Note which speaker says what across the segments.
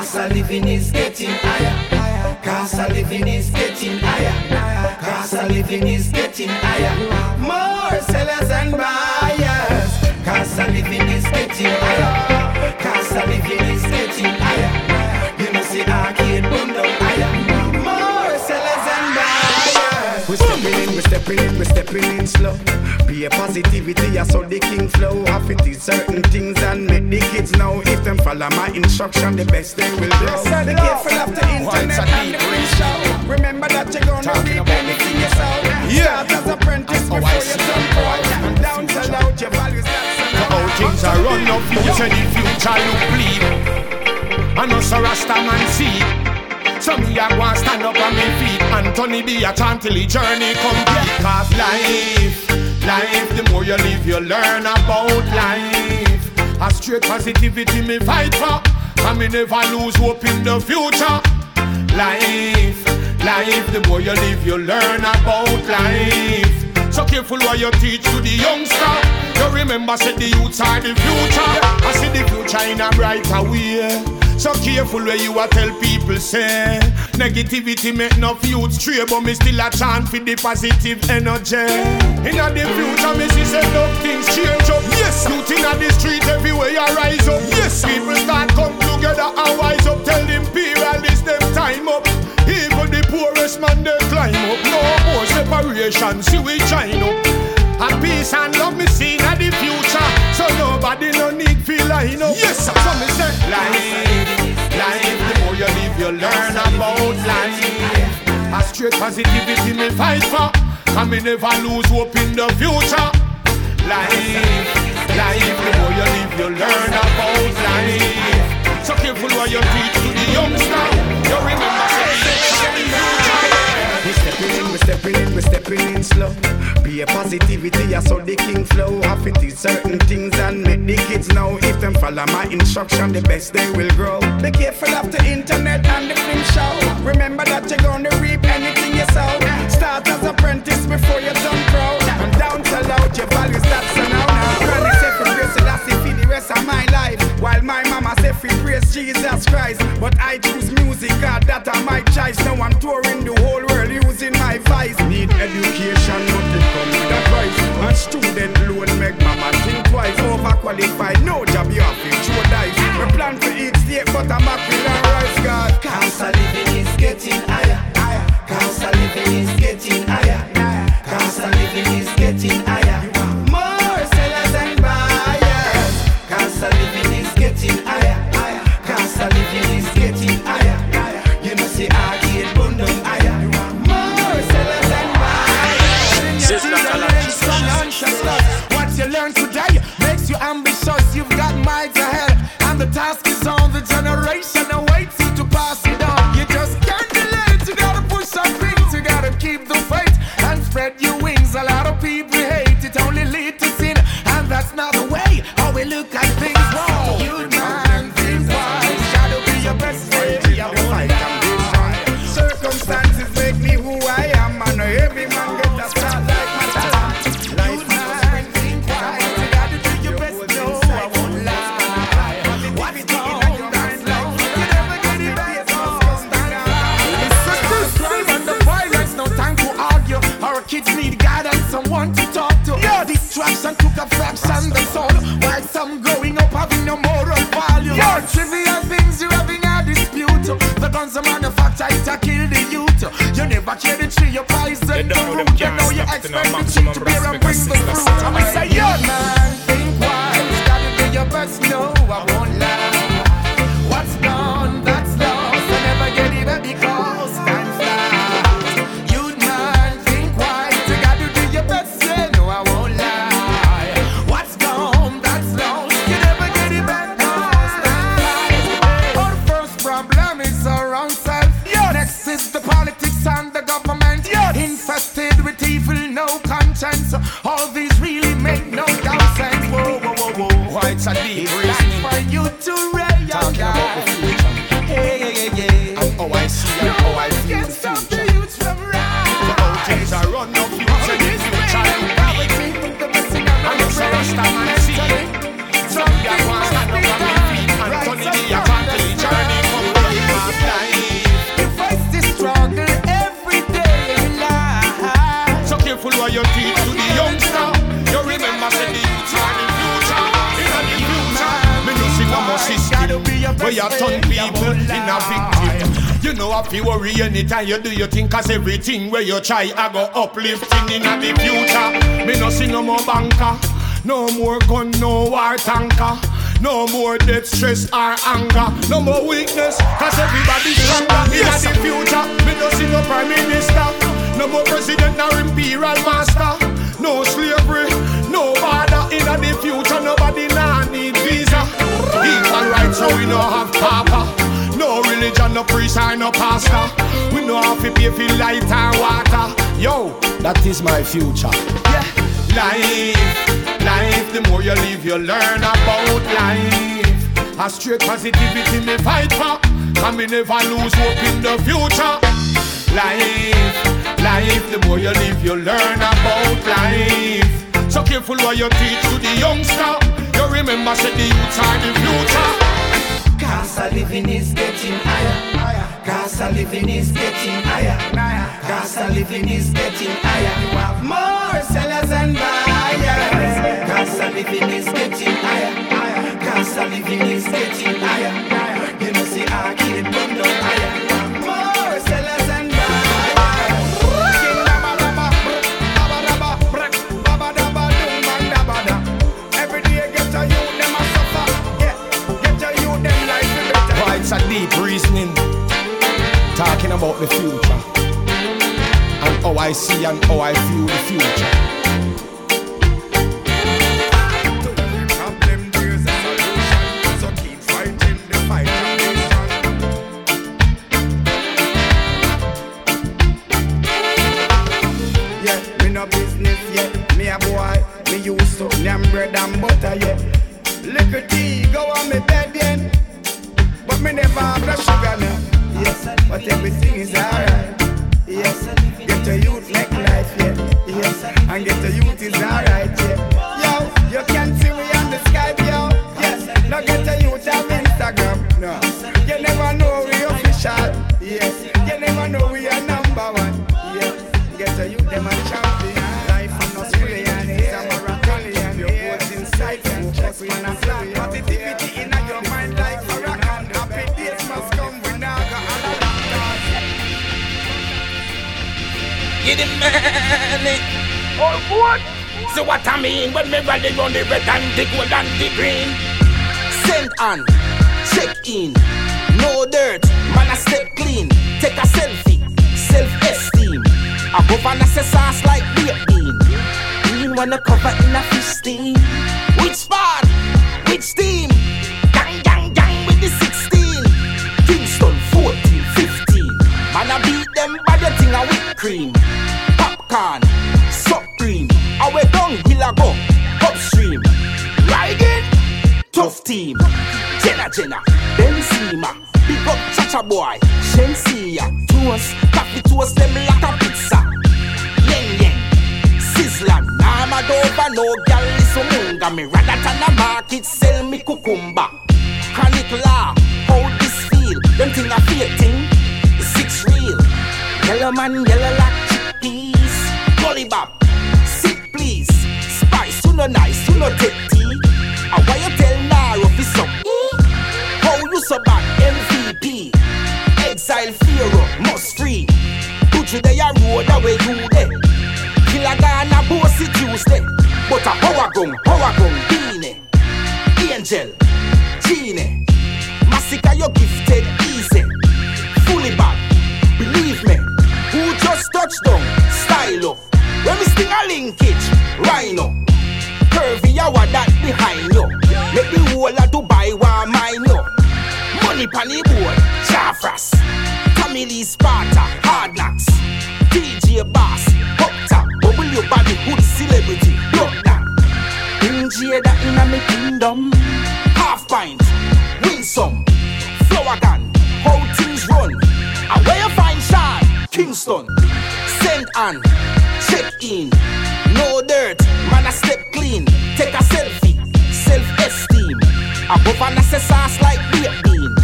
Speaker 1: Of living is getting higher. Of living is getting higher. Of living is getting higher. More sellers and buyers. Of living is getting higher. Of living is getting higher.
Speaker 2: Stepping in, we stepping in, slow. Be a positivity, I saw the king flow. Have it is certain things and make the kids know. If them follow my instruction, the best they will grow.
Speaker 3: So be careful of the internet and the free show. Remember that you're gonna reap anything you sow.
Speaker 4: Yeah.
Speaker 3: Start as apprentice before
Speaker 4: I
Speaker 3: you turn pro. Down sell out your values. That's
Speaker 4: How things are run up, you say the future look bleak. And us a Rasta man see. So me a go and stand up on me feet and Tony a chant till the journey complete. Cause life, life, the more you live, you learn about life. A straight positivity me fight for, and me never lose hope in the future. Life, life, the more you live, you learn about life. So careful what you teach to the youngster. You remember, say the youths are the future. I see the future in a brighter way. So careful where you a tell people say Negativity make no youth stray But me still a chant for the positive energy. In a the future me see say love things change up. Yes Youth in a the street everywhere you rise up. Yes People start come together and wise up. Tell the imperialists them time up. Even the poorest man they climb up. No more separation see we join up and peace and love me see in the future. So nobody no need feel line up Yes sir. So me say Life, life The more you live you learn about life. A straight positivity me fight for. And me never lose hope in the future. Life, life The more you live you learn about life. So careful what you teach to the youngster
Speaker 2: stepping in, we stepping in, slow. Be a positivity, I saw the king flow. Have it is certain things and make the kids know. If them follow my instruction, the best they will grow.
Speaker 3: Be careful of the internet and the film show. Remember that you're gonna reap anything you sow. Start as apprentice before you turn pro. And down sell out your values, that's a now. Granny say for grace, that's the rest of my life. While my mama say free praise Jesus Christ. But I choose music, God, that I my choice. Now I'm touring the whole world using my voice.
Speaker 2: Need education, nothing come with a price.
Speaker 3: And student loan make mama think twice. Overqualified, no job, you have to throw dice. We plan to eat state, but I'm mackerel and rice, God.
Speaker 1: Of living is getting
Speaker 3: having no moral value. Trivial things you're having a dispute. The guns are manufactured to kill the youth. You never care the tree, you poison the root. You know you expect the tree to bear and
Speaker 4: victim. You know if you worry anytime you do your thing Cause everything where you try I go uplifting in the future Me no see no more banker No more gun, no war tanker no more death, stress, or anger. No more weakness, cause everybody's stronger. Yes. In the future, me no see no prime minister. No more president nor imperial master. No slavery, no border. In the future, nobody nah need visa. Equal rights, so we no have papa. Religion, no priest, or no pastor. We no have to pay for light and water. Yo, that is my future. Yeah. Life Life, the more you live, you learn about life. A straight positivity me fight for, and me never lose hope in the future. Life, life, the more you live, you learn about life. So careful what you teach to the youngster. You remember, say the youths are the future.
Speaker 1: Of living is getting higher. Of living is getting higher. Of living is getting higher. More sellers and buyers. Of living is getting higher. Of living is getting higher. You know, see, I keep bundle higher.
Speaker 4: About the future and how I see and how I feel the future.
Speaker 2: Yeah, me no business, yeah. Me a boy, me bread and butter, yeah. Little tea, go on me bed, everything is alright.
Speaker 5: What? So what I mean when me rally on the red and the gold and the green? Send on, check in, no dirt, man I step clean. Take a selfie, self-esteem. Above and sauce like baked bean. Green wanna cover in a fisting. Which spot? Which team? Gang, gang, gang with the 16. Kingston 14, 15. Man I beat them by the thing a whipped cream. Popcorn. Our downhill a go upstream. Riding, tough team. Jenna Jenna, Benzema. Big up Chacha boy, Shensia. Toast, coffee toast them like a pizza. Yeng yeng, sizzler. Nah mad over no gal is munga. Me rather than a market sell me cucumber. Chronic law, how this feel? Them thing a fake thing, six real. Yellow man, yellow like chickpeas. Gully bop, no nice, you no take tea. And why you tell Naro fi? Eh? How you so bad, MVP? Exile Pharaoh, must free. Put you there, road away you there. Killer Ghana, bossy Tuesday. But a a gun, a gun, beanie. Angel, Genie. Massacre, you gifted easy. Fully back, believe me. Who just touched down? Style up. When me sting a linkage, rhino. Curvy, I want that behind you. Make the whole of Dubai want mine you. Money pan the board, Jafras. Family Sparta, hard knocks. DJ Bass, up top. Bubble your body, good celebrity. Blood that. Bring Jada in me kingdom. Half pint, win some. Flower gun, how things run. And where you find Sean? Kingston. Send on, check in. No dirt, man I step clean. Take a selfie, self-esteem. Above and assess sauce like baked bean.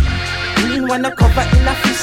Speaker 5: Green wanna cover in a fisting.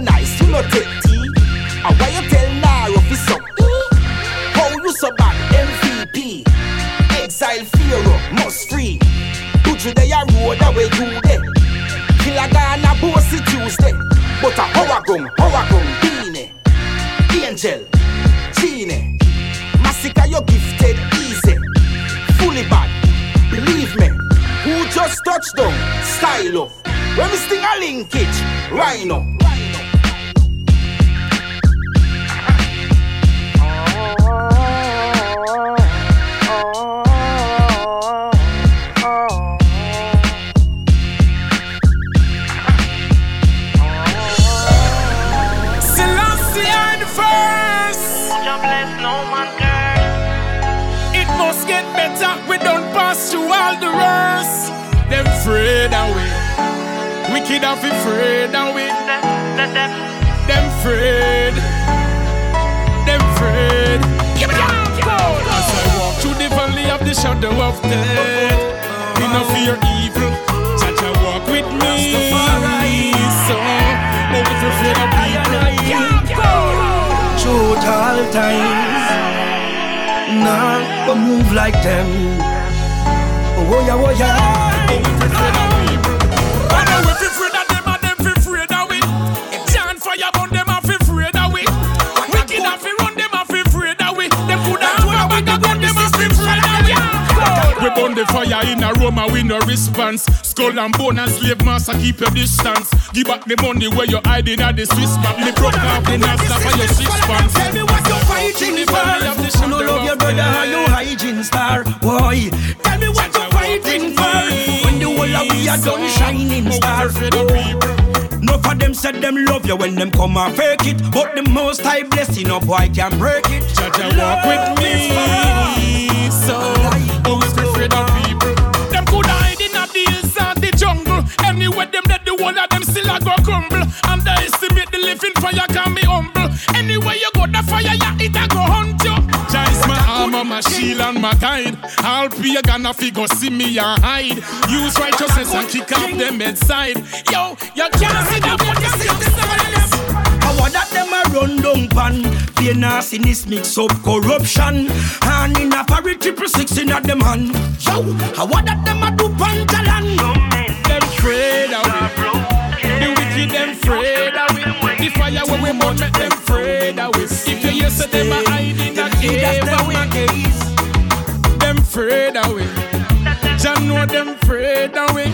Speaker 5: No nice, you no tea. And why you tell Naro fi suck? How you so bad, MVP? Exile Pharaoh, must free. Put you there, road away you there. Killer Ghana, bossy Tuesday. But a how I come, how I come, Beanie. Angel, Genie. Massacre, you gifted easy. Fully bad, believe me. Who just touched them? Style up. When we sting a linkage, Rhino.
Speaker 3: Wicked of we don't pass through all the rest. Them afraid of we. Them afraid. The valley of the shadow of death, we no fear evil. Such a walk with me. So, always afraid of people.
Speaker 6: Truth all times. Nah, but move like them. Oh yeah, oh yeah.
Speaker 3: Always afraid of the fire in a room and we no response. Skull and bone and slave master keep your distance. Give back the money where you hiding at the Swiss map. Me broke off the Nasdaq for your six pants.
Speaker 6: Tell me what you're fighting for. You no love your brother, how you hygiene star, boy. Tell me what you're fighting for. When the whole of we are done shining star. No for them said them love you when them come and fake it, but the most high blessing, no boy can break it.
Speaker 3: Jah Jah walk with me, so afraid of people. Them could hide in the hills and the jungle. Anywhere them let the whole of them still a go crumble. Underestimate the estimate the living fire can be humble. Anywhere you go, the fire yeah it a go hunt you. Jah is my armor, my shield and my guide. I'll be a gonna figure see me and hide. Use righteousness and kick off them headside. Yo, you can't see that but you the
Speaker 6: that them a run down pan Fear nastiness mix up corruption And in a parry triple six in a them hand Yo, how that them a do pantalan
Speaker 3: them afraid of we. The wicked them afraid of we. The fire when we burn make them afraid of we. If you hear say them a hide in a cave of we, them afraid of we. Jah know them afraid of we.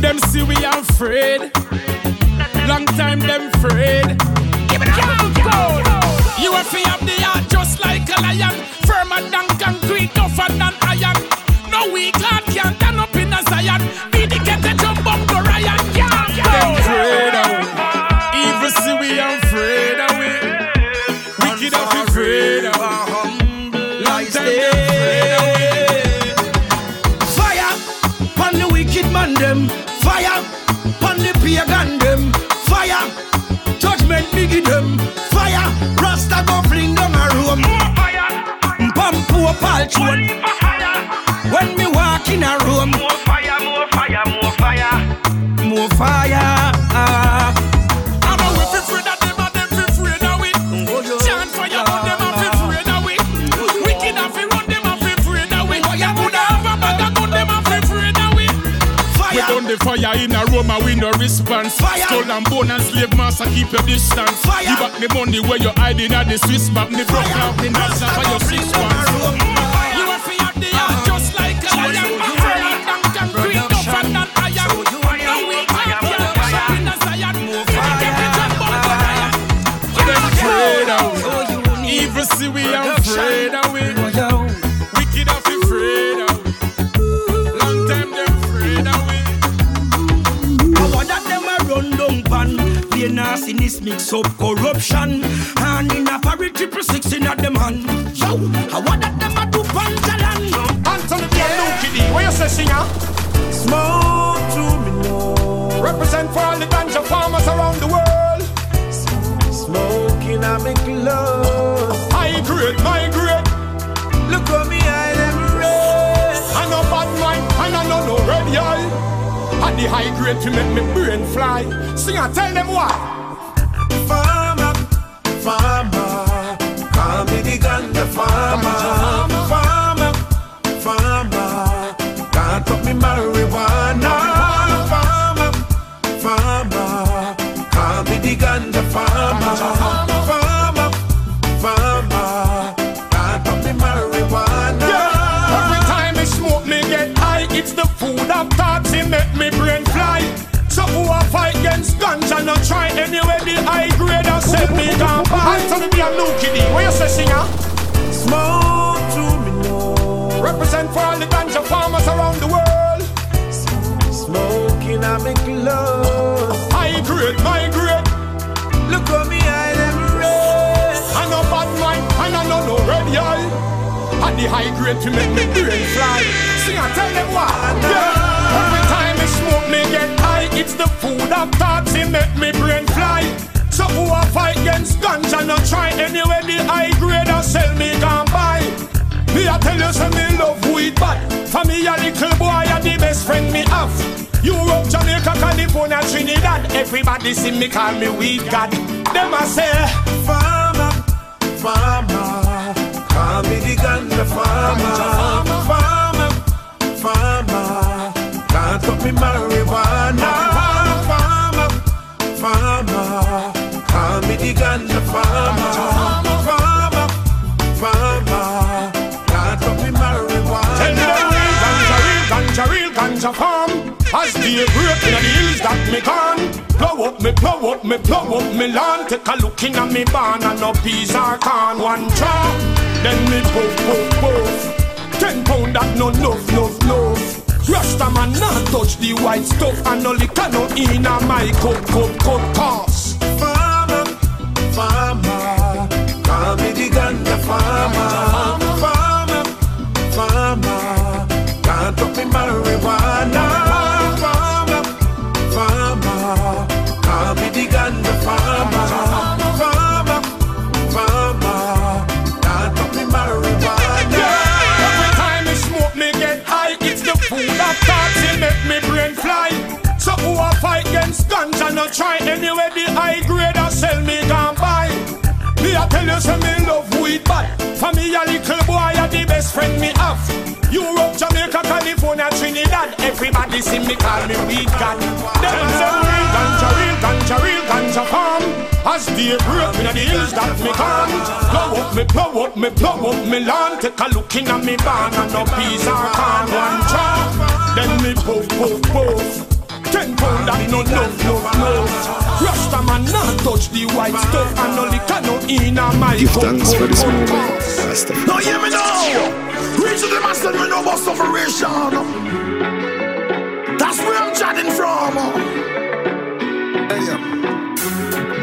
Speaker 3: Them see we are afraid. Long time them afraid. Give it up, go. You have to have the heart just like a lion, firmer than concrete, tougher than iron.
Speaker 6: Poor paltron When me walk in a room More fire, more fire, more fire More fire ah.
Speaker 3: I know if you afraid of them and them fi afraid of we. Chant fire on them and fi afraid of we. Wicked and fi run them and fi afraid of we. You coulda have a bag of gun them and fi afraid of we. We
Speaker 6: Fire
Speaker 3: done the fire in a room and we no response.
Speaker 6: Fire.
Speaker 3: Skull and bone and slave master keep your distance.
Speaker 6: Fire.
Speaker 3: Give back the money where you hiding at the Swiss map. Me broke
Speaker 6: Fire.
Speaker 3: off the Nasdaq for your six pants. Evil see afraid of we. Wicked of we afraid of we. Long time them afraid of we.
Speaker 6: How that them a run down pan the nastiness mix up corruption. And in a parry triple six in a the man. Yo, how what that them a do pantalan?
Speaker 4: Anthony B. Lucky D, what you say, singer?
Speaker 6: Smoke to me now.
Speaker 4: Represent for all the ganja farmers around the world.
Speaker 6: Smoking a me clothes.
Speaker 4: My grade.
Speaker 6: Look how me eye them red.
Speaker 4: I no bad mind, and I no no red eye. And the high grade to make me brain fly. Sing and tell them why. And me down by. Anthony B. and Lucky D, what you say, singer?
Speaker 6: Smoke to me now.
Speaker 4: Represent for all the ganja farmers around the world.
Speaker 6: Smoking a me clothes.
Speaker 4: High grade, my grade.
Speaker 6: Look how me eye them red.
Speaker 4: I no bad mind, and I no no red eye. And the high grade to make me brain fly. Sing and tell them why. Yeah. Every time I smoke, me get high. It's the food of thoughts, it make me brain fly. So who I fight against ganja, not try anyway. The high grade and sell me can buy. Me I tell you, say me love weed bad. For me a little boy, and the best friend me have. Europe, Jamaica, California, Trinidad. Everybody see me call me weed god. Them I say.
Speaker 6: Farmer, farmer, call me the ganja farmer. Farmer, farmer, can't stop me marijuana. Me,
Speaker 4: plow up me, plow up me lawn. Take a look in at me barn and no peas or corn. One chop, then me puff, puff, puff. Ten pound that no enough, enough, enough. Rasta man not touch the white stuff and no liquor no in a my cup, cup, cup, cause.
Speaker 6: Farmer, farmer, call me the ganja. Farmer,
Speaker 4: You, say me love weed bad. For me a little boy, a the best friend me have. Europe, Jamaica, California, Trinidad. Everybody see me call me weed god. Them a say real ganja, real ganja, real ganja farm. As the break in the hills that me come. Plow up me, blow up me, blow up me lawn. Take a look in at me barn and no peas or corn. One chop, then me puff, puff, puff. Ten pound that no no no no. Rasta man not touch the white stuff and no liquor no in a my
Speaker 7: Give thanks for this
Speaker 4: cup,
Speaker 7: moment.
Speaker 4: cup.
Speaker 7: Rastafari.
Speaker 6: Now hear me now. Reach to the master, me know about sufferation. That's where I'm chatting from.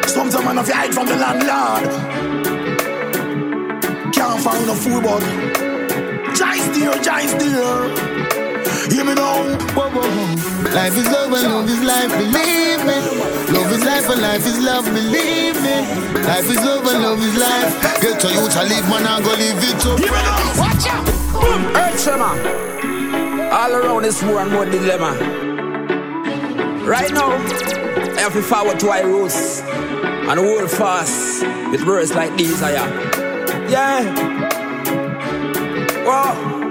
Speaker 6: Sometimes man have to hide from the landlord. Can't find no food, but Giants dear, Giants dear. Hear me now. Whoa, whoa.
Speaker 8: Life is love and love is life, believe me. Love is life and life is love, believe me. Life is love and love is life. Get to you to live, man, I go live it too.
Speaker 6: Hear me now. Watch out.
Speaker 5: Earth tremor. All around is more and more dilemma. Right now, I have to forward to our roots and hold fast with words like these. I am. Yeah. Whoa.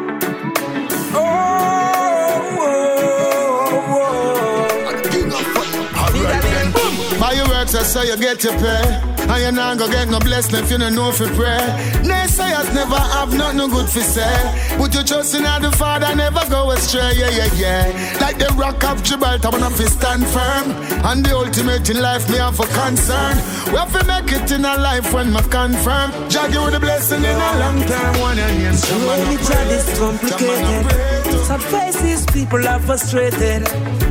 Speaker 8: Your I say you get your pay. And you not go get no blessing if you don't know if you pray. Naysayers never have nothing no good for say. Put your trust in the Father, never go astray. Yeah, yeah, yeah. Like the rock of Gibraltar, fi stand firm. And the ultimate in life, me have a concern. We have to make it in a life when me confirm. Jah give you the blessing in a long time. One and yes,
Speaker 9: Slowly child is complicated. Sad faces, people are frustrated.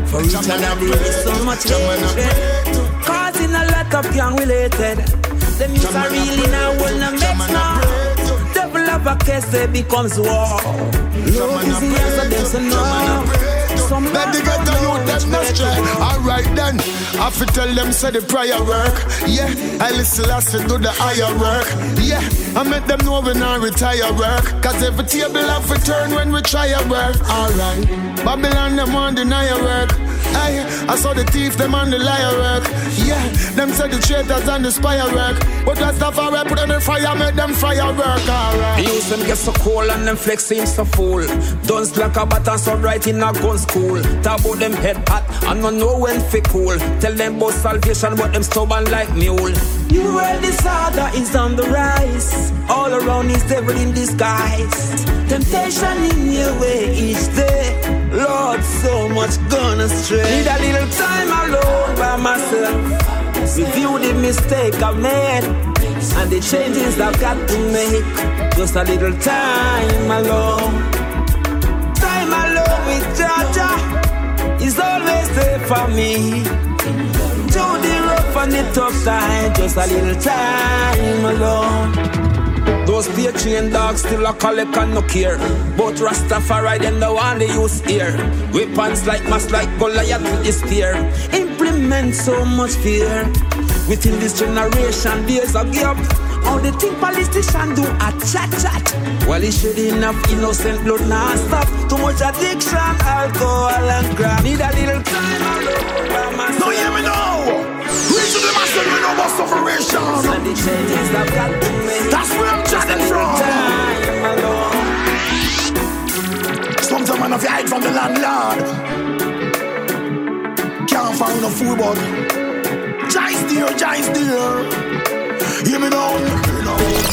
Speaker 9: For each there is so much hatred. Causing a lot lot of gang related. Them youths are really now will not mix now. Devil of a case, they becomes war. Love is the answer, them say no.
Speaker 8: Let the get the youth them not stray. Alright then, I fi tell them say the prayer work. Yeah, I listen last to do the higher work. Yeah, I make them know when I retire work. Cause every table have to turn when we try a work. Alright, Babylon them want deny your work. Aye, I saw the thief them on the liar work. Yeah, them say the traitors and the spy work. But that's the fire put on the fire, make them fire work. Alright.
Speaker 9: Use them get so cool and them flex seem so full. Don't like a button so right in a gun school. Talk about them head hot and not know when fi cool. Tell them about salvation, but them stubborn like mule. You well disorder is on the rise. All around is devil in disguise. Temptation in your way each day. Lord, so much gone astray. Need a little time alone by myself. Review the mistake I've made and the changes I've got to make. Just a little time alone. Time alone with Jah Jah is always there for me. Through the rough and the tough time, just a little time alone. Those patriot dogs still a collect and no care. But Rastafari them the one they use here. Weapons like mass like Goliath with his spear. Implement so much fear. Within this generation, there's a gap. All the think politicians do a chat chat. Well, it should enough innocent blood non stop. Too much addiction, alcohol and crap. Need a little time alone.
Speaker 6: No, hear me now. To the master, you know about sufferation.
Speaker 9: And the changes I've got to make.
Speaker 6: That's where I'm chatting from. Sometimes man have to hide from the landlord. Can't find no food, but Giants dear, Giants dear. Hear me now.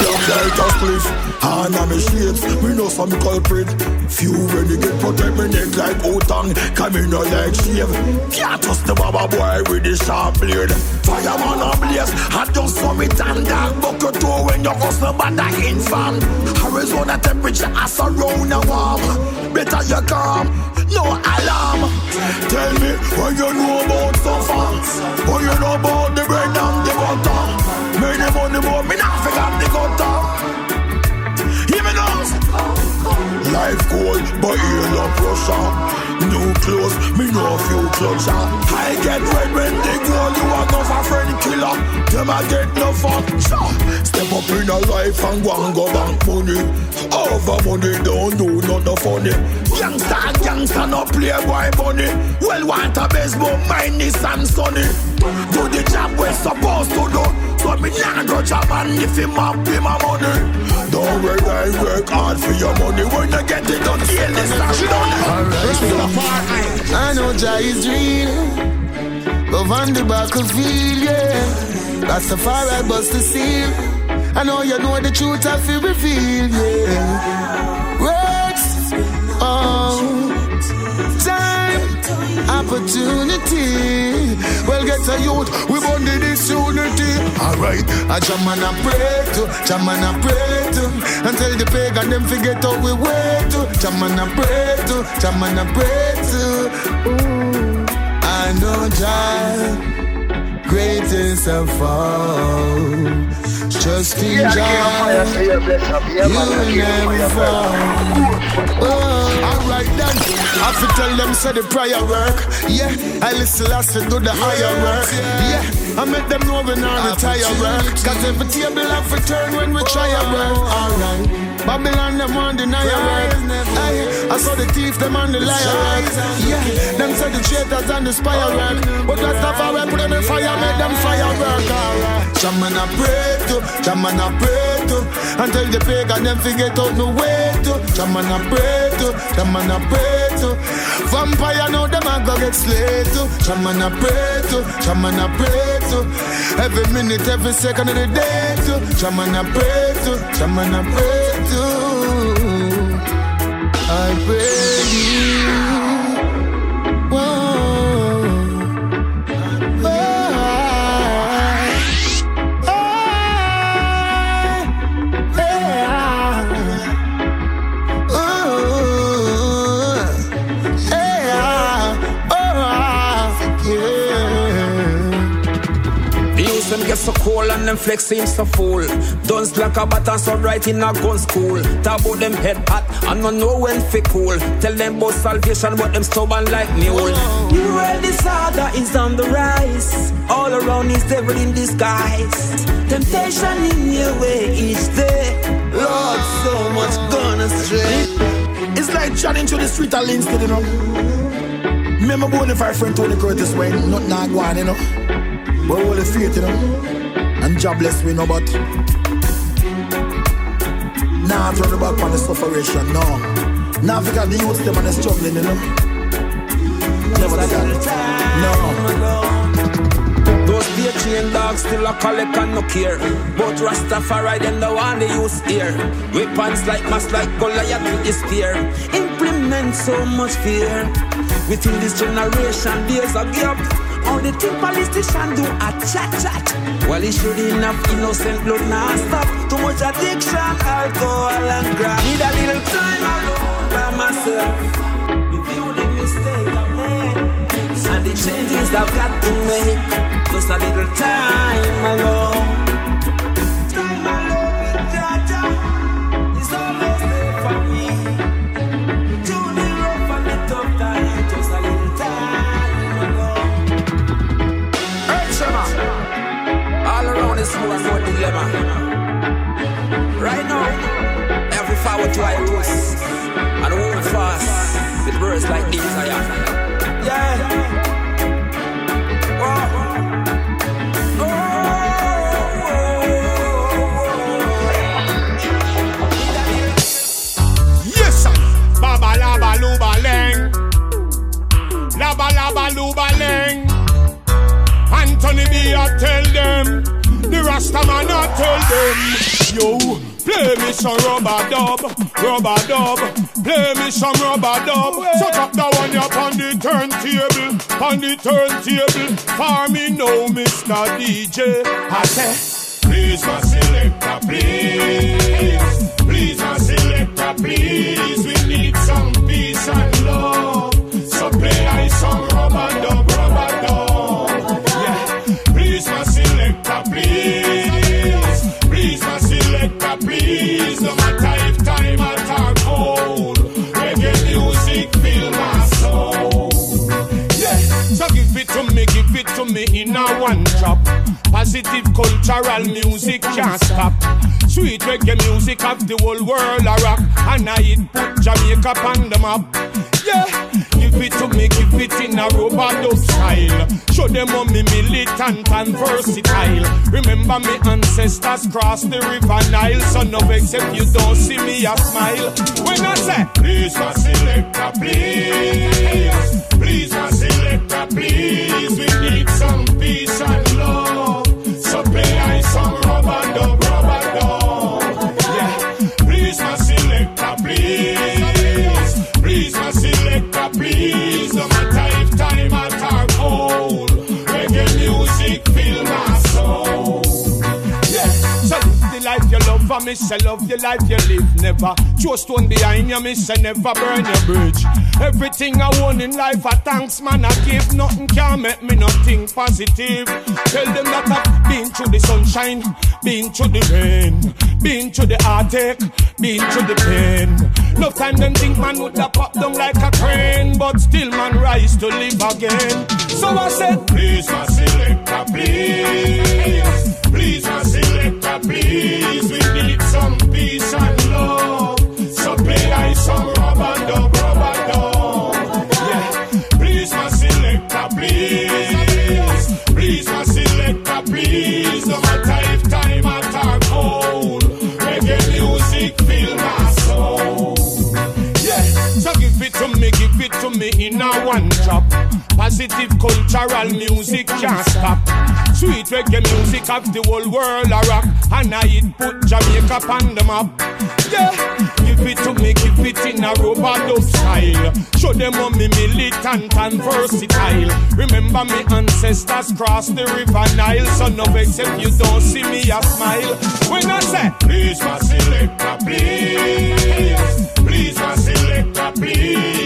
Speaker 6: Young like a cliff, hand on me shapes. Me know some culprit. Few get protect oh, me neck like Otan. Come in no like shave. Can't trust the baba boy with the sharp blade. Fireman a blaze. I just saw me dark bucket toe when you by the infant. Arizona temperature as around a warm. Better you calm, no alarm. Tell me what you know about suffer. What you know about the bread and the butter. The money more, me not forget the gutter. Life cold, but you no pressure. New clothes, me know a few clutcher. I get red when they go, you are not a friend killer. Them I get no fun. Step up in a life and go and go bank money. Over money don't do nothing funny. Youngster, youngster, no playboy money. Well, want a baseball, mine is and sunny. Do the job we're supposed to do. So me nah go job and if him up pay my money. Don't worry, I work hard for your money. When you get it, don't kill this stash
Speaker 8: I know Jah is real. Love on the back of field, yeah. Rastafari bust the seal. I know you know the truth I feel reveal, yeah. Words, oh, time, opportunity. Well, get a youth, we to this unity. Alright, I jam and I pray to, jam and I pray to. Until the pagan them forget how we wait to. Jam and I pray to, jam and I pray to. Ooh, I know Jah, greatest of all. Just in Jah, you never fall. Oh, alright then. I fi tell them say the prayer work. Yeah, I listen last to do the higher work. Yeah, I make them know when I retire work. Cause every table have to turn when we try a work. Alright. Babylon them on the. Aye, I saw the thief them on the liar. Yeah, them say the traitors and the spy work. But that's not far put them in fire, make them fire work. Shaman I pray to, shaman I pray to. Until the pagan them forget out no way to. Shaman I pray to, shaman I pray to. Vampire now them a go get slayed to. Shaman I pray to, shaman I pray to. Every minute, every second of the day to. Shaman I pray to, shaman I pray to. I pray you.
Speaker 9: Get so cool and them flex seems so full. Don't like a button so right in a gun school. Talk about them head hot and no know when fi cool. Tell them about salvation but them stubborn like mule. You read disorder is on the rise. All around is devil in disguise. Temptation in your way is there. Lord, so much gone astray.
Speaker 6: It's like chatting to the street of Linstead, you know. Remember going if our friend Tony Curtis when nothing not going, you know. But all the faith, you know. And jobless we know, but now nah, turn back on the sufferation, no. Now we forget the youth them and the struggling, you know. Never the No.
Speaker 9: Those beer chain dogs still a collect and no care. But Rastafari them the one they use here. Weapons like mass like Goliath with the spear. Implement so much fear. Within this generation, there's a gap. All the thing politicians do a chat chat. Well, it should enough innocent blood now stop. Too much addiction, alcohol and crap. Need a little time alone by myself. Review the mistake I made. And the changes I've got to make. Just a little time alone. Dilemma. Right now, every forward to I roots and hold fast with words like these. Yeah.
Speaker 4: Oh, oh, oh, Lubaleng. Anthony B, I tell them. The Rasta man, I tell them. Yo, play me some rub-a-dub, rubber dub. Play me some rub-a-dub. So up that one up on the turntable, on the turntable. For me, no, Mr. DJ. I say, please, my selector, please. Please, my selector, please. Please. No matter if time or cold. Reggae music fill my soul. Yeah. So give it to me, give it to me in a one drop. Positive cultural music can't stop. Sweet reggae music of the whole world a rock. And I it put Jamaica on the map. Yeah, give it to me, give it in a rubber style. Show them how me militant and versatile. Remember me ancestors crossed the river Nile, so no if you don't see me a smile. When I say, please my selector, please, please my selector, please, we need some peace and me say love the life you live. Never throw stone behind you, me say never burn your bridge. Everything I want in life, I thanks man I give. Nothing can make me nothing positive. Tell them that I've been through the sunshine, been through the rain, been through the heartache, been through the pain. No time them think man would have pop down like a crane, but still man rise to live again. So I said, please my selector, please, please my selector, please. Some. Yeah, please please, my reggae music fill my soul to me, give it to me in a one drop. Positive cultural music can't stop. Sweet reggae music of the whole world a rock, and I it put Jamaica on the map. Yeah, give it to me, give it in a robot style. Show them how me militant and versatile. Remember me ancestors crossed the river Nile, so no if you don't see me a smile. When I say, please, my selector, please, please, my selector, please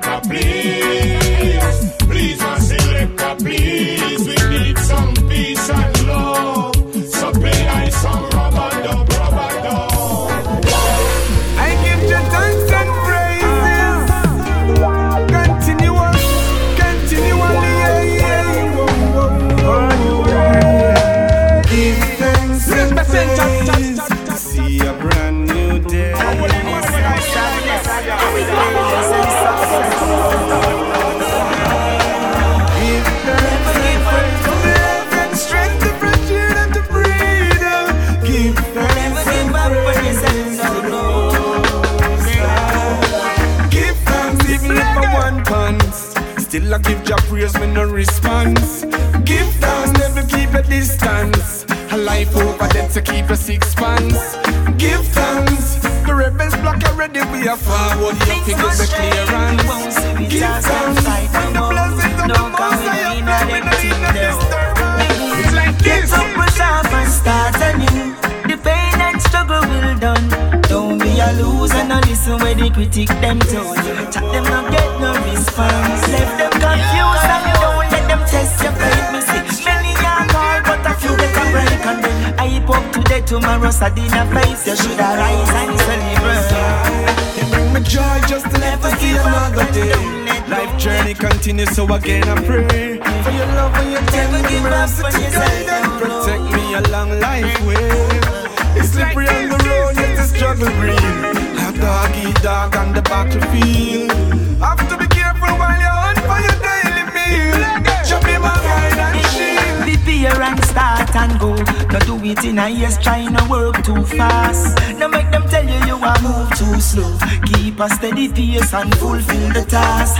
Speaker 3: Capricho. To keep a six pants. Give thanks. The rebels block already, we are forward. You think it's a clearance. Give thanks. When the blessings of the most I am coming in the It's like this.
Speaker 7: Get up, push off and start anew. The pain and struggle will done. Don't be a loser, no listen where the critic them tell you. Chat them not get today, tomorrow, Sadina face. You should arise and celebrate.
Speaker 3: You bring me joy just to never see another day. Life journey continues, so again I pray for your love and your tender mercy to guide and protect me along life way. It's slippery on the road, yet the struggle green. Have dog eat dog on the battlefield. Have
Speaker 7: Prepare and start and go. No do it in a years, trying to work too fast. No make them tell you you are move too slow. Keep a steady pace and fulfill the task.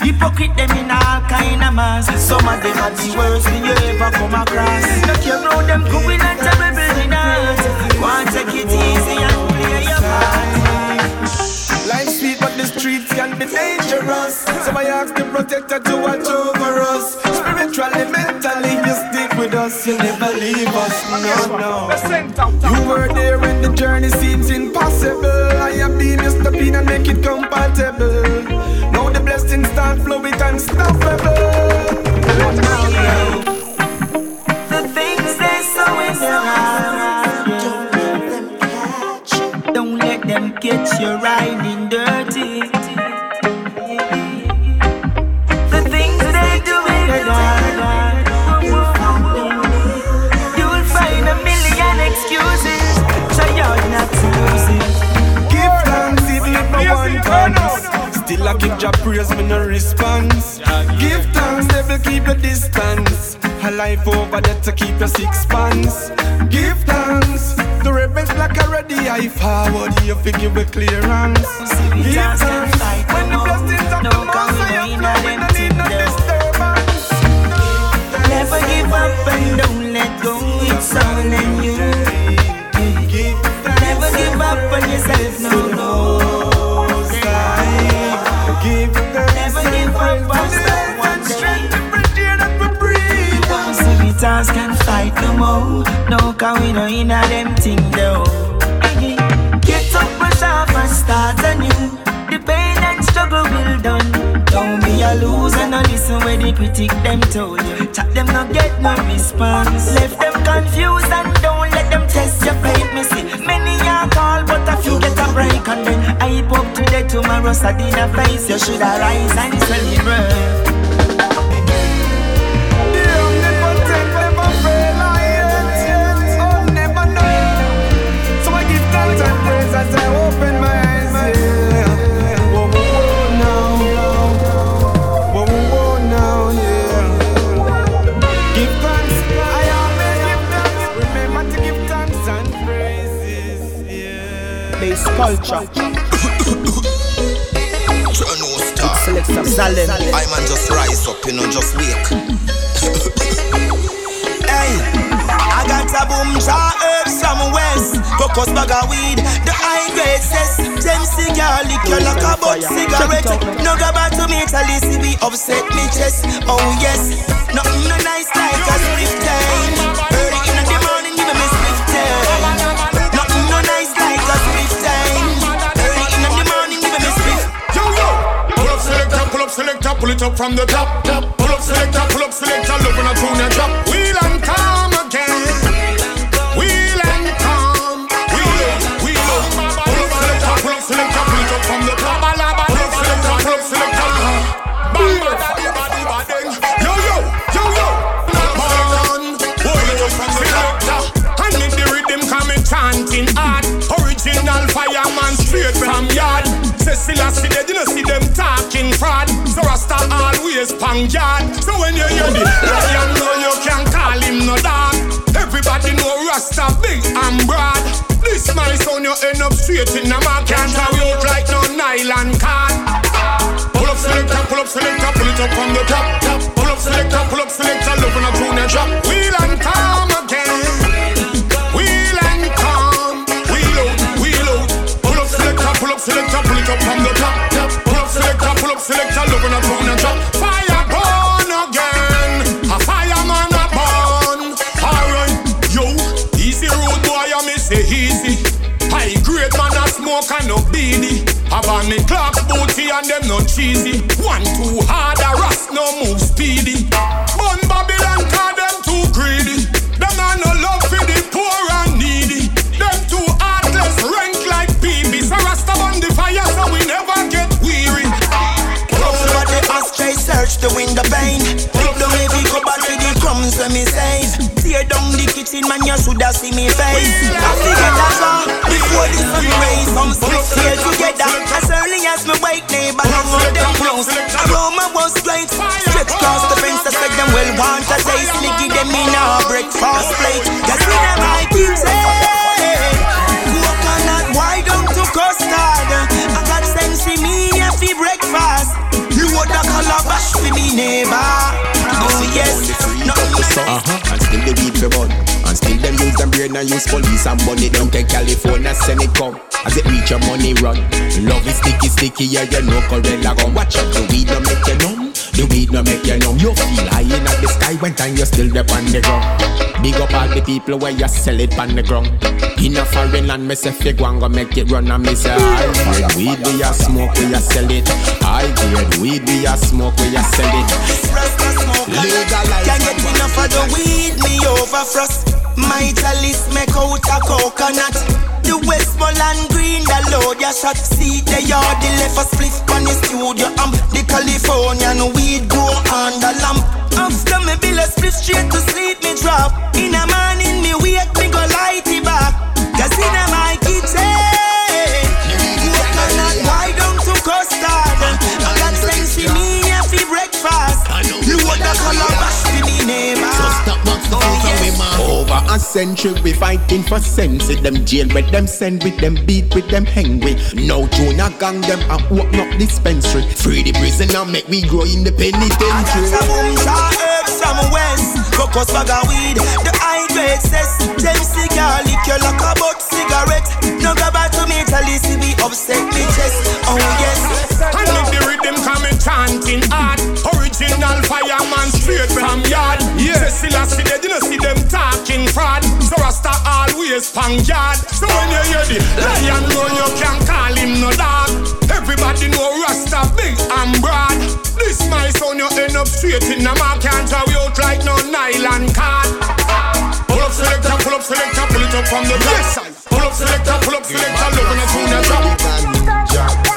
Speaker 7: Hypocrite them in all kind of mass. Some of them are the worst thing you ever come across. No care about them going and terrible in earth. Want take it easy and play your part.
Speaker 3: Streets can be dangerous. So I ask the protector to watch over us. Spiritually, mentally, you stick with us. You never leave us. No, no. You were there when the journey seems impossible. I have been your step in and make it compatible. Now the blessings start flowing unstoppable. Now, now. Praise, me no response. Give thanks, devil keep the distance. A life over there to keep your six pants. Give thanks. The rebels black already I forward for give a clearance. Give thanks. When the blessings of the most I am flowing, I need no disturbance.
Speaker 7: Never give up and don't let go. It's all in you.
Speaker 3: Give
Speaker 7: Never give up on yourself, no, no. No, cause we no in a them thing though. Get up, push off and start anew. The pain and struggle will done. Don't be a loser, no listen where the critic them told you. Chat them no get no response. Left them confused and don't let them test your faith. Me see many are called, but a few get a break and then I up today, tomorrow, Sadina face. You should arise and celebrate.
Speaker 6: Culture.
Speaker 5: No star.
Speaker 6: Select some Zalem.
Speaker 5: I man just rise up, you know, just wake.
Speaker 10: Hey, I got a boom jaw herb from west. Focus bag of weed, the high grade cess. Them cigar liquor like a butt cigarette. No go back to me till you see we upset me chest. Oh yes, nothing no nice like a split
Speaker 4: pull it up from the top. top. Pull up selector, pull up selector, straight in the mark. Can't out like no nylon card. Pull up selector, pull up selector, pull it up from the top, top. Pull up selector, pull up selector,
Speaker 7: kitchen, man, you shoulda see me face. I figure that's all before the sun rays. Some splits here together. As early as me wake, neighbor, hang out them close. Aroma was great. Stretch across the fence, I said them well want a taste. Me give them in a breakfast plate. Cause we never keep saying. Coconut, why don't you custard? I got sense in me, for breakfast. You would a calabash for me neighbor.
Speaker 11: Use them brain and use police and money down to California, send it come. As it reach your money run. Love is sticky, sticky, yeah, you know Corella gun. Watch out, the weed no make you numb. The weed no make you numb. You feel high in the sky when time you still there on the ground. Big up all the people where you sell it on the ground. In a foreign land, me say fi go and go make it run and me say high grade weed we a smoke we a sell it. High grade weed we a smoke we a sell it.
Speaker 7: Legalize. Can't get enough of the weed, me over frost. My chalice make out a coconut. The Westmoreland green, the load ya shot. See the yard, the left a split on the studio amp. The Californian weed grow on the lamp. After me bill a split straight to sleep, me drop. In a morning, me wake, me go a
Speaker 11: century we fighting for sense With them jail with them send with them beat with them hang with No junior gang them and open up dispensary. Free the prisoner make we grow in the penitentiary.
Speaker 7: That's a boom shot herb from west Focus bag of weed The high grade cess Them cigar lick you like a butt cigarette. No go back to me tell you see me upset me chest. Oh yes.
Speaker 4: I love the rhythm come me chanting hard Original fireman straight from yard Yeah. Say Selassie dead you know see them talking fraud. So Rasta always pang yard. So when you hear the lion roar you can't call him no dog. Everybody know Rasta big and broad. This my son you end up straight in the mark. Can't you out like no nylon card. Pull up selector, pull up selector, pull it up from the top Pull up selector, pull up selector, look when I tune the drop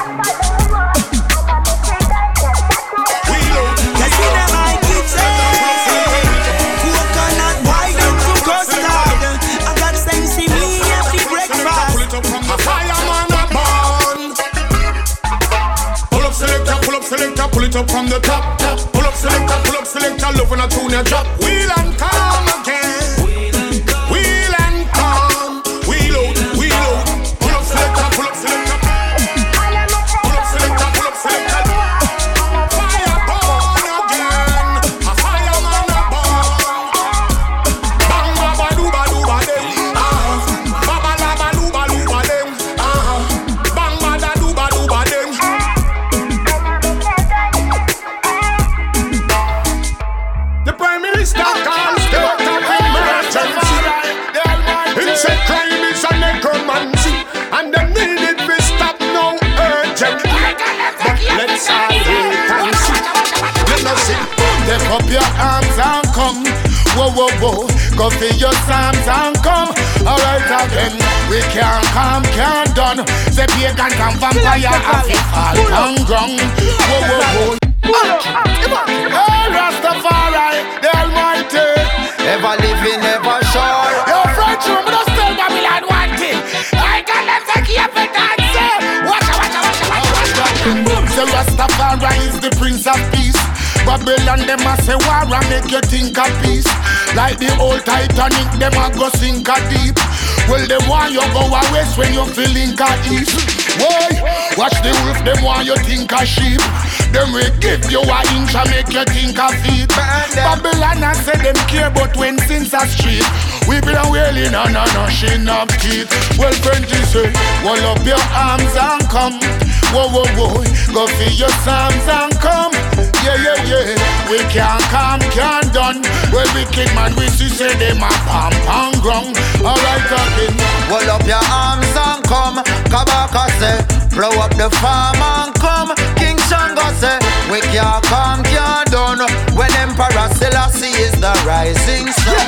Speaker 12: can't come, can't done. Well
Speaker 8: wicked man we see say them a pam pam ground. Alright talking.
Speaker 13: Hold up your arms and come. Kabaka say, blow up the farm and come. Shango say, we can't come, can't done. When Emperor Selassie is the rising sun.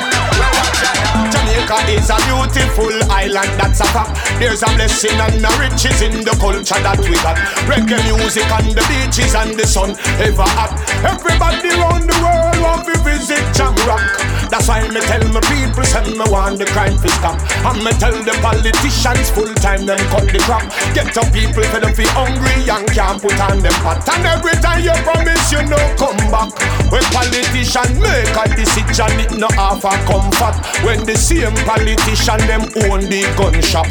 Speaker 4: Jamaica is a beautiful island, that's a fact. There's a blessing and a riches in the culture that we got. Reggae music and the beaches and the sun ever hot. Everybody around the world want to visit Jamrock. That's why me tell my people, send me want the crime to stop. And me tell the politicians full time them cut the crap. Get up people for them feel hungry and can't put on them pot. And every time you promise you no come back. When politician make a decision, it no half a comfort. When the same politician them own the gun shop.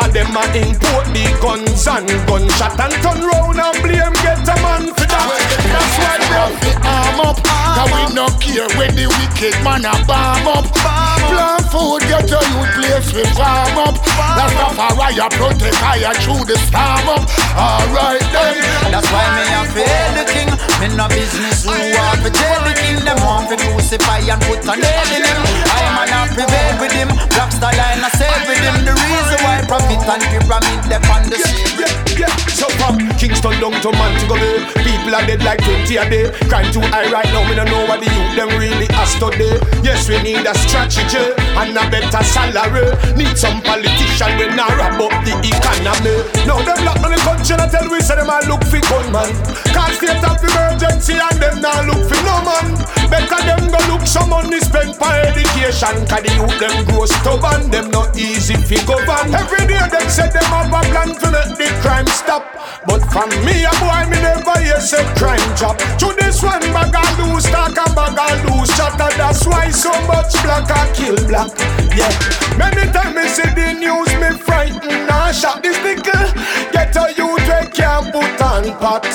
Speaker 4: And them a import the guns and gunshot and turn round and blame get a man for that.
Speaker 8: That's why we have the arm up. Cause we no care when the wicked man a bomb up. Plant food, get your youth place we farm up. That's not for why you protect higher through the storm up. Alright then.
Speaker 13: That's why me a fear the king. Me no business who want to tell the king. Them want to crucify and put a nail in him. I man a prevail with him. Black star line a save with him. The reason why profit and pyramid them on the
Speaker 4: yeah, yeah. So from Kingston down to Montego Bay, people are dead like 20 a day. Crime too high right now, me don't know what the youth them really has today. Yes, we need a strategy and a better salary. Need some politician when not wrap up the economy. Now them lock on the country and tell we say them a look for gunman. Can't state of emergency and them not look for no man. Better them go look some money spent for education. Cause the youth them grow stubborn, them not easy fi govern. Every day them say them have a plan to make the crime stop. But from me a boy me never hear say crime drop. To this one bag a loose talk and bag a loose chatter. That's why so much black a kill black. Yeah. Many times me see the news me frightened and shot this nigga. Get a youth we can't put on pot.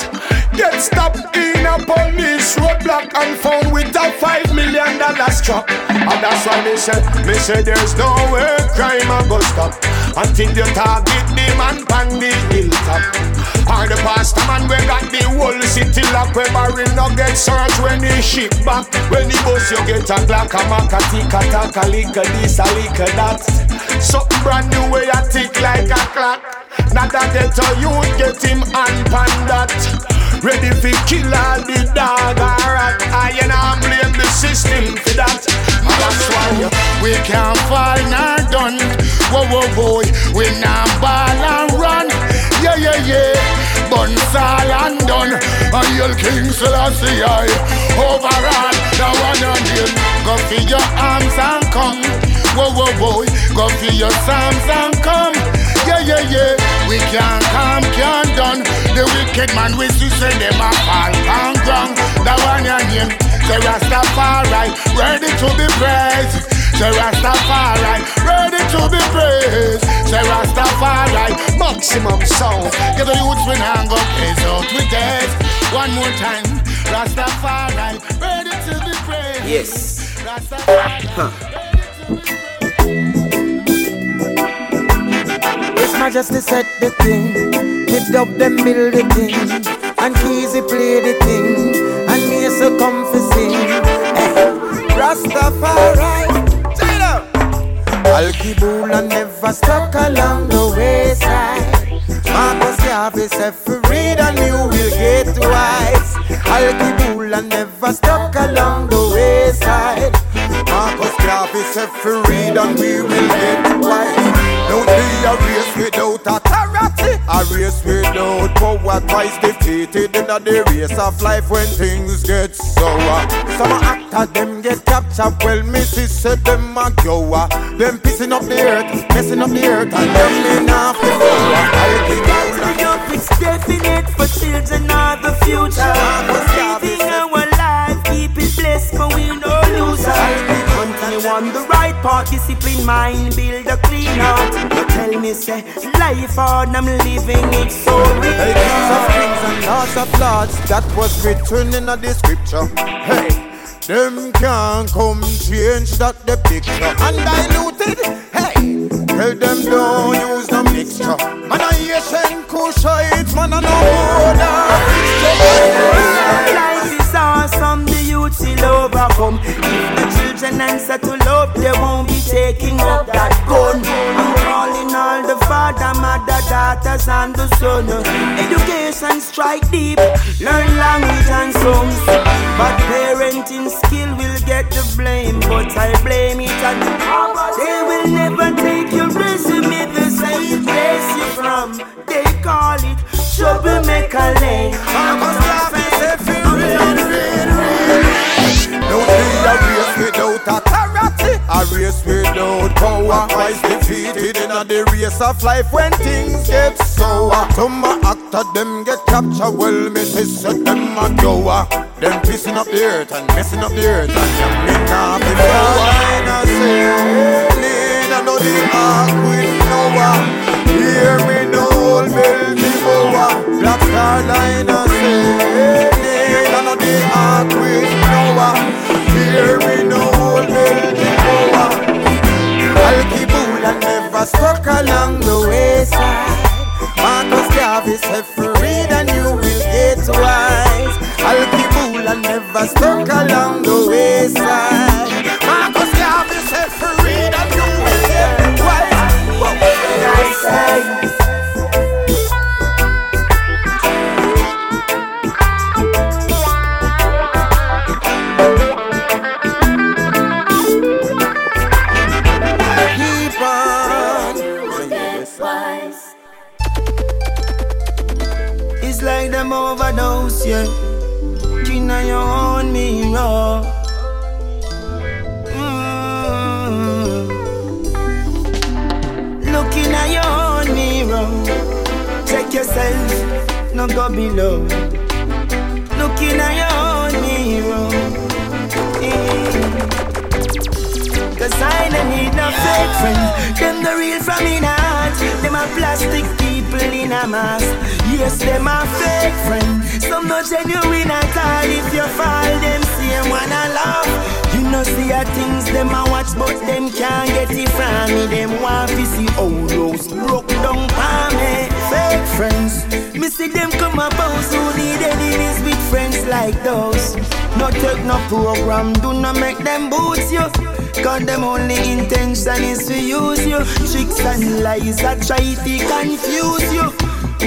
Speaker 4: Get stopped in a police roadblock and found with a five million dollar strap. And that's why me say, me say there's no way crime a go stop until you target the man pan the hilltop. Or the pastor man we got the whole city lock where barrel no get search when he ship back. When the bus you get a Glock a Mac a tick a tack a lick a this a lick a that. Something brand new way a tick like a clock. Now get a youth get him hand pan that. Ready for kill all the dog or rat. I and I blame the system for that. And that's why
Speaker 8: we can't fall nor done. Whoa whoa whoa, we not ball and run. Yeah yeah yeah. Buns all and done. And yell King Selassie I overall. Now one on him. Go for your arms and come. Whoa whoa whoa, go for your psalms and come. Yeah yeah yeah. We can't come, can't done. The wicked man we see say them a fall and ground. That one your name. Say Rastafari, ready to be praised. Say Rastafari, ready to be praised. Say Rastafari, maximum sound. Get the youths when hang up, plays out with death. One more time, Rastafari, ready to be praised.
Speaker 5: Yes.
Speaker 8: Rastafari.
Speaker 5: Huh.
Speaker 14: His Majesty set the thing, Kid up them build the thing, and Keezy play the thing, and me so come for sing. Hey, Rastafari, Al-Kibula never stuck along the wayside. Marcus Garvey said read and you will get wise. Al-Kibula never stuck along the wayside. Marcus Garvey said and we will get wise. Don't be a race without twice defeated in the race of life when things get sour. Some actors them get captured. Well, Missy said them a go. Them pissing up the earth, messing up the earth, and them laying off the floor. I'll be
Speaker 7: Gathering it's definite for children of the future. Living our life, keep it blessed, but we no loser. Continue on the right part discipline mind, build a clean heart. You tell me, say, life hard, I'm living it so real.
Speaker 14: Hey, kings of kings and lords of lords, that was written in the scripture. Hey, them can't come change that the picture. Undiluted, hey, tell them don't use the mixture. Man, I Asian Kushite, man, I know
Speaker 7: Life children answer to love, they won't be taking up that gun. I'm calling all the father, mother, daughters, and the son. Education strike deep, learn language and songs. But parenting skill will get the blame, but I blame it on the They will never take your resume the same place you're from. They call it troublemaker lane.
Speaker 14: Don't be a without authority. A race without power. Christ defeated in a the race of life when things get sour. Some a actor them get captured. Well, me say set them a goer. Them pissing up the earth and messing up the earth and jamming off the floor. I say, lean I know the ark with Noah. Hear me no old building mower. Black Star Line I say, never stuck along the
Speaker 7: genuine at all. If you fall, them same one a love. You know see a things them a watch, but them can't get it from me. Them want to see old rose broke down for me. Fake friends. Me see them come house who need enemies with friends like those. No take no program, do not make them boots you. Cause them only intention is to use you. Tricks and lies that try to confuse you.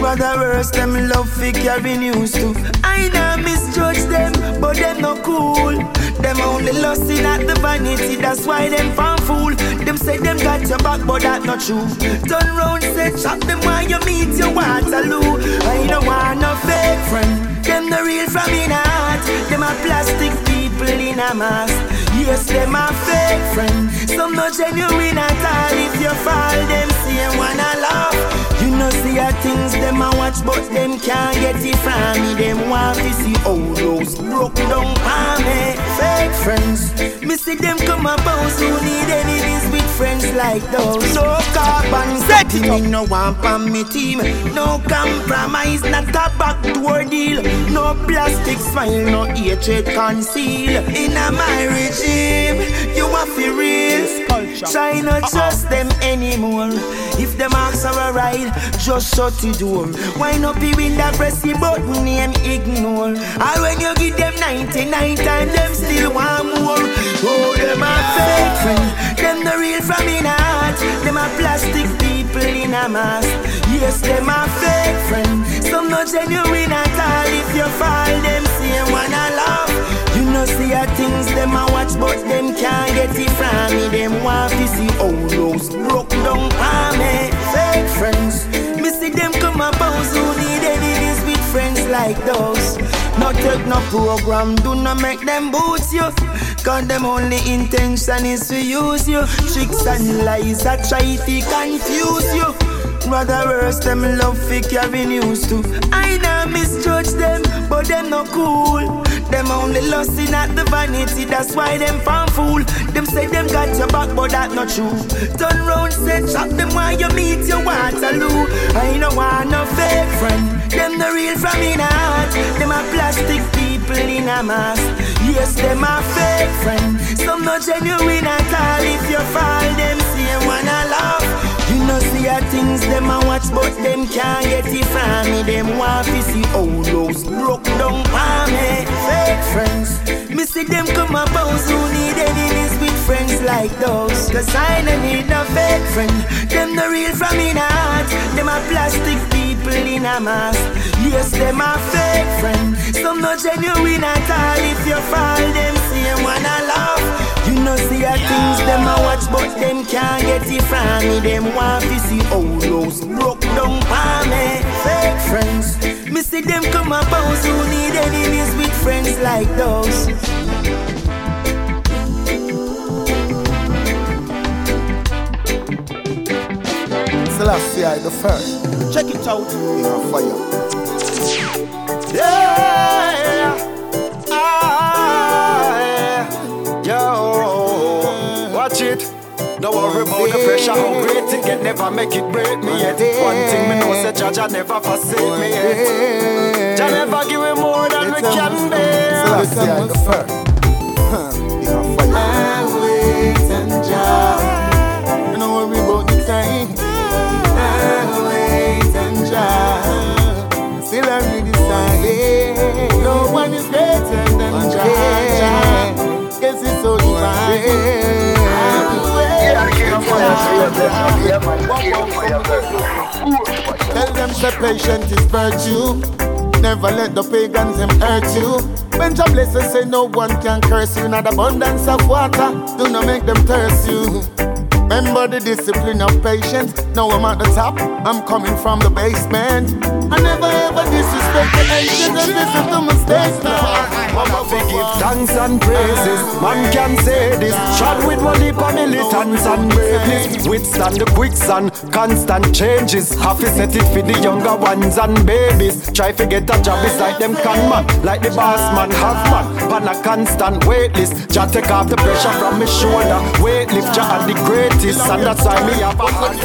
Speaker 7: Rather worse, them love fi carry news too. I know misjudge them, but them no cool. Them only lusting at the vanity, that's why them fan fool. Them say them got your back, but that not true. Turn round, say chop them while you meet your Waterloo. I don't want no fake friend. Them the real from in heart. Them a plastic people in a mask. Yes, them a fake friend. Some not genuine at all. If you fall, them see wanna laugh. Know see a things them a watch, but them can't get it from me. Them want to see old those broke down for me. Fake friends, me see them come up house who need enemies with friends like those. No carbon set me no one on me team. No compromise, not a backdoor deal. No plastic smile, no hatred conceal. In a my regime, you are real. Try not trust them anymore. If them ask are a ride, just shut the door. Wind up the window, press the button, name ignore. Or when you give them 99 times, them still want more. Oh, them a fake friend, them the real from in heart. Them a plastic people in a mask. Yes, them a fake friend. Some not genuine at all. If you fall, them same wanna laugh. You know see how things them a watch, but them can't get it from me. Them want to see old rose broke down for me. Fake friends, me see them come up house who need enemies with friends like those. No take no program, do not make them boots you. Cause them only intention is to use you. Tricks and lies that try to confuse you. Rather worse, them love fi carry news too. I know misjudge them, but them no cool. Them only lusting at the vanity, that's why them farm fool. Them say them got your back, but that not true. Turn round, say chop them while you meet your Waterloo. I no want no fake friend. Them the real from in heart. Them a plastic people in a mask. Yes, them a fake friend. Some not genuine at all. If you fall, them say wanna laugh. You know see a things them a watch, but them can't get it from me. Them want to see old house broke down for me. Fake friends, me see them come up house who need enemies with friends like those. Cause I don't need no fake friend. Them the real from in heart. Them a plastic people in a mask. Yes, them a fake friend. Some not genuine at all. If you fall, them see them wanna laugh. Know see a things them a watch, but them can't get it from me. Them want to see old house broke down for me. Fake friends, me see them come up house who need enemies with friends like those.
Speaker 8: Selassie I the first.
Speaker 7: Check it out.
Speaker 8: King of fire.
Speaker 7: Yeah.
Speaker 15: Don't worry about the pressure, how great it get, never make it break me yet. One thing me know, say Jah Jah never forsake me yet. Jah never give me more than we can bear.
Speaker 8: Selassie I the first. Huh. King of fire.
Speaker 7: I wait and Jah.
Speaker 8: You worry about the time.
Speaker 7: I wait and Jah.
Speaker 8: Still I read the sign. No one is greater than Jah. Guess it's so divine. Tell them the patient is virtue. Never let the pagans them hurt you. When your blessings say no one can curse you, not abundance of water. Do not make them thirst you. Remember the discipline of patience. Now I'm at the top, I'm coming from the basement. I never ever disrespect the ancients and listen to mistakes now.
Speaker 15: Mama fi give thanks and praises. Man can say this. Shot with one heap of militants and braveness. Withstand the quicksand, constant changes. Have to set it for the younger ones and babies. Try to get a job, it's like them can man, like the boss man have man. Pan a constant wait list. Jah take off the pressure from me shoulder. Weight lift Jah are the greatest, and that's why me have a hand.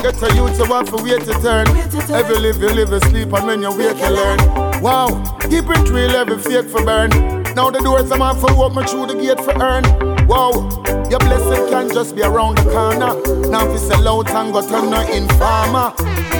Speaker 8: Get a youth to want for way to turn. Every live you live, you sleep, and when you wake you learn. Wow, keep it real, every fake for burn. Now the doors I'm on for open through the gate for earn. Wow, your blessing can just be around the corner. Now if you sell out and go turn no informer.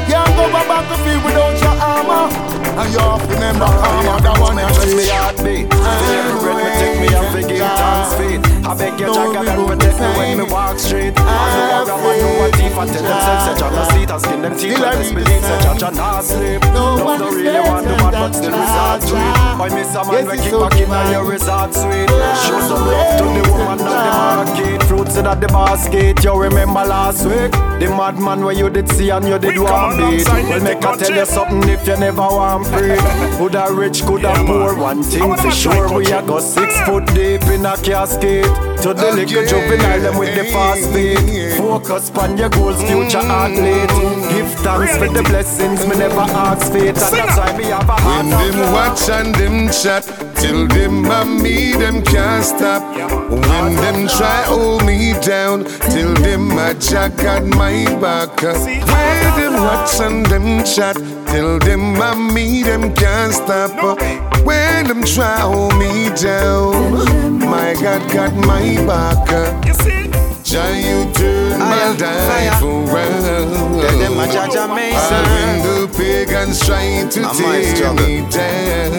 Speaker 8: Can't go back to field without your armor. And you have to remember karma, that one
Speaker 15: When me heart beat, every breath me take me and forgive thanks feet. I beg your God and protect me when me walk straight. I know I man know what thief and tell themselves say Jah no sleep and skin them teeth and disbelief say Jah Jah not sleep. No one don't really want the man but still resort to it. Why miss a man we keep back in on your resort suite? Show some love to the woman that the market. Fruits in the basket. You remember last week? The madman where you did see and you did one beat. Well make I tell you something if you never want free. Coulda rich, coulda poor. One thing for sure, we a go six foot deep in a casket. To the little juvenile them with the fast beat. Focus on your goals, future athlete. Give thanks for the blessings, me never ask fate, and that's why me have a heart
Speaker 10: When them watch and them chat, till them and me them can't stop. When them try hold me down, till them a jack at my back. When them watch and them chat, till them and me them can't stop. When them try hold me down, my God got my back. Jah, you turn my life around.
Speaker 7: Tell them a Jah Jah Mason.
Speaker 10: When the pagans trying to
Speaker 7: I'm
Speaker 10: tear me down,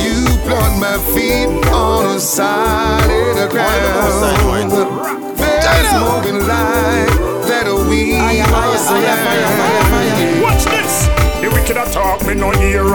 Speaker 7: You know why?
Speaker 10: you plant my feet on a solid ground. Fast moving like that
Speaker 16: Watch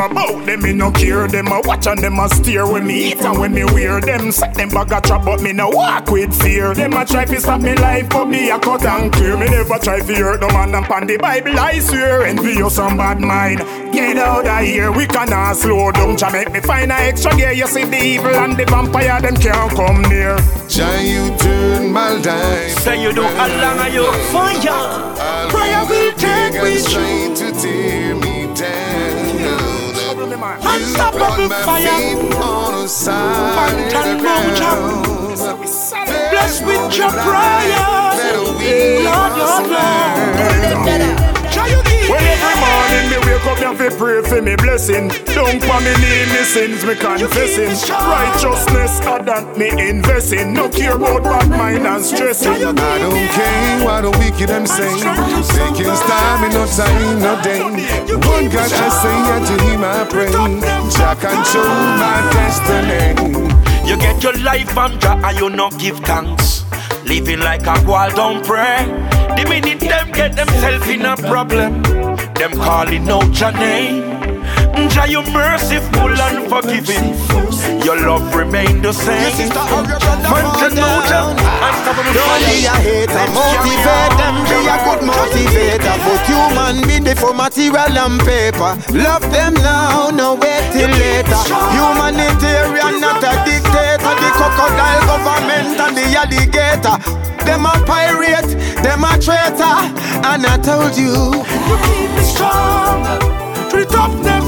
Speaker 16: about them, me no care them. A watch and them a steer when me eat and when me wear them. Set them bag a trap, but me no walk with fear. Them a try to stop me life, but me a cut and clear. Me never try to hurt no man and pan the Bible, I swear. Envy you some bad mind. Get out of here, we cannot slow down. Try make me find a extra gear. You see the evil and the vampire, them can't come near.
Speaker 10: Jah, you turn my life.
Speaker 7: Say you do a long of your fire. Prayer will take me
Speaker 10: Pagans to tear me down.
Speaker 4: Unstoppable fire. Mountain mountain. Blessed with your prayers. Lord, Lord, Lord.
Speaker 16: Wake up, me have pray for me blessing. Don't for me name me sins, me confessing. Righteousness, I that me investing. No care about bad mind and stressing. I
Speaker 10: don't care what the wicked them say. They can stop me no time, no day. One God I say, and to him I pray. Jah control my destiny.
Speaker 17: You get your life under and you not give thanks. Living like a wall, don't pray. The minute them get themselves in a problem, them calling out your name. Jah, you merciful and forgiving. Your love remain the same. Man to know Jah,
Speaker 15: Don't be a hater, motivate them. Be a good motivator. But human being for material and paper. Love them now, no wait till later. Humanitarian, not a dictator. The crocodile government and the alligator. Them a pirate, them a traitor. And I told you,
Speaker 4: you keep me strong. Treat up them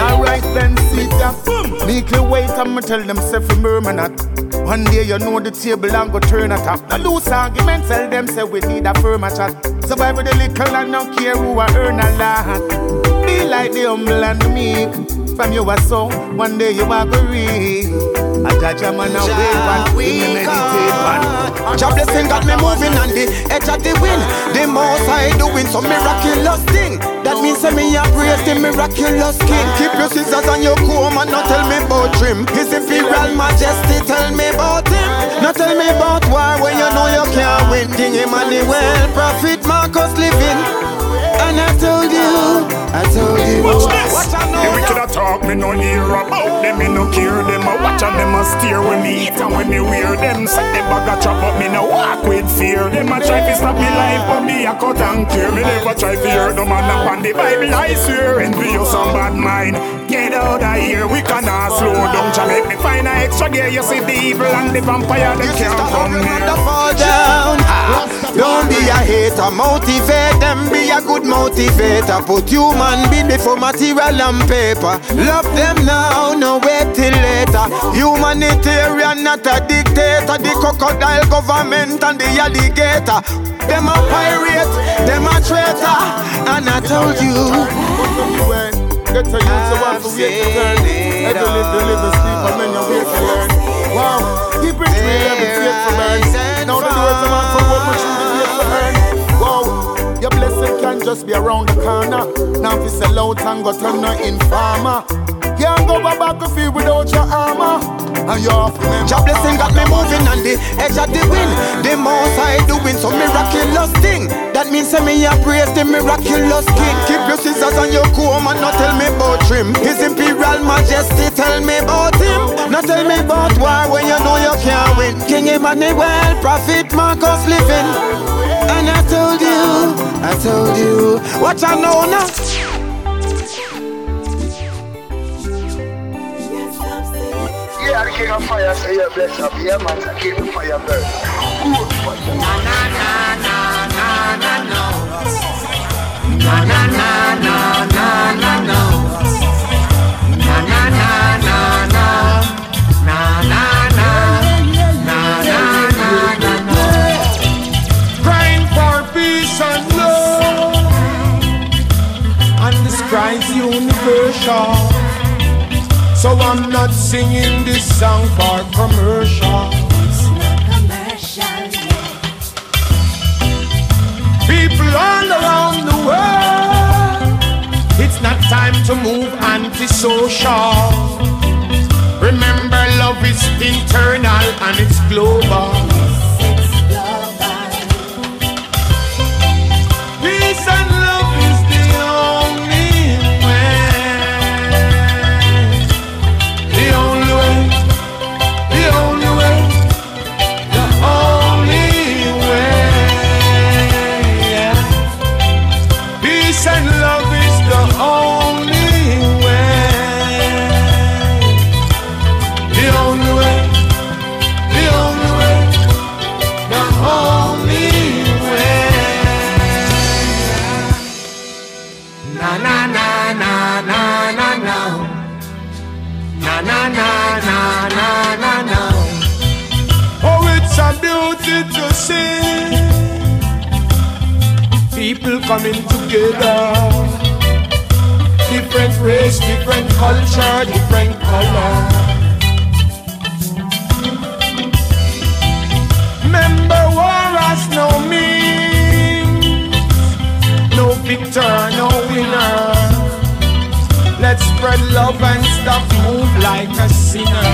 Speaker 8: Alright then, sit down. Make you wait, I'ma tell them say for murmur not. One day you know the table and go turn at up. No loose argument, tell them say we need a firm chat. Survive with the little and not care who I earn a lot. Be like the humble and the meek. From you a song, one day you are going read. I judge a man a wave and we meditate one.
Speaker 15: Jah blessing got me moving on the edge of the wind. The most I doing some miraculous thing. That means that me a praise the miraculous king. Ah. Keep your scissors and your comb and not tell me about trim. His imperial majesty tell me about him. Not tell me about war when you know you can't win. King Emmanuel, Prophet Marcus living. And I told you, I told you.
Speaker 16: Watch this. Watch I know. The wicked a talk, me no hear about them, me no care them. I watch and them a steer when me eat and when me wear them. Set the bag a chop up, me no walk with fear. Them a try to stop me life, but me a cut and clear. Me never try to hear no man up on the Bible. I swear, envy you some bad mind. Get out of here, we cannot slow down. Don't try make me find a extra gear. You see the evil and the vampire, they can't come near.
Speaker 15: fall down. Ah, Don't be a hater, motivate them, be a good motivator. Put human being before material and paper. Love them now, no wait till later. Humanitarian, not a dictator. The crocodile government and the alligator. Them a pirate, them a traitor. And I told you.
Speaker 8: Get to use the one for wait to turn. Every live, you live, you sleep, and then you wait to learn. Wow, keep it real, every faith for man. Now the doors are man for what you the wait to earn. Wow, your blessing can just be around the corner. Now if you sell out and go turn no informer. Can't go back battlefield without your armor. And
Speaker 15: Jah blessing got me moving on the edge of the wind. The most I doing some miraculous thing. That means say me a praise the miraculous king. Keep your scissors and your comb and not tell me about trim. His imperial majesty tell me about him. Not tell me about war when you know you can't win. King Emmanuel, Prophet Marcus living. And I told you, I told you, what I know now.
Speaker 18: King of fire say you bless up. Yeah, man, the king of fire burn. Na na na na na na no. Na na na na
Speaker 4: So I'm not singing this song for commercial. People all around the world, it's not time to move antisocial. Remember, love is internal and it's global. Coming together. Different race, different culture, different color. Remember, war has no means, no victor, no winner. Let's spread love and stop move like a sinner.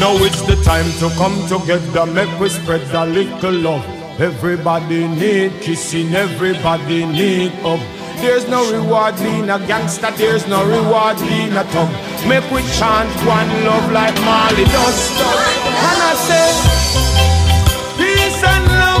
Speaker 4: Now it's the time to come together, make we spread a little love. Everybody need kissing, everybody need hug. There's no reward being a gangster, there's no reward being a thug. Make we chant one love like Marley does. And I say, peace and love.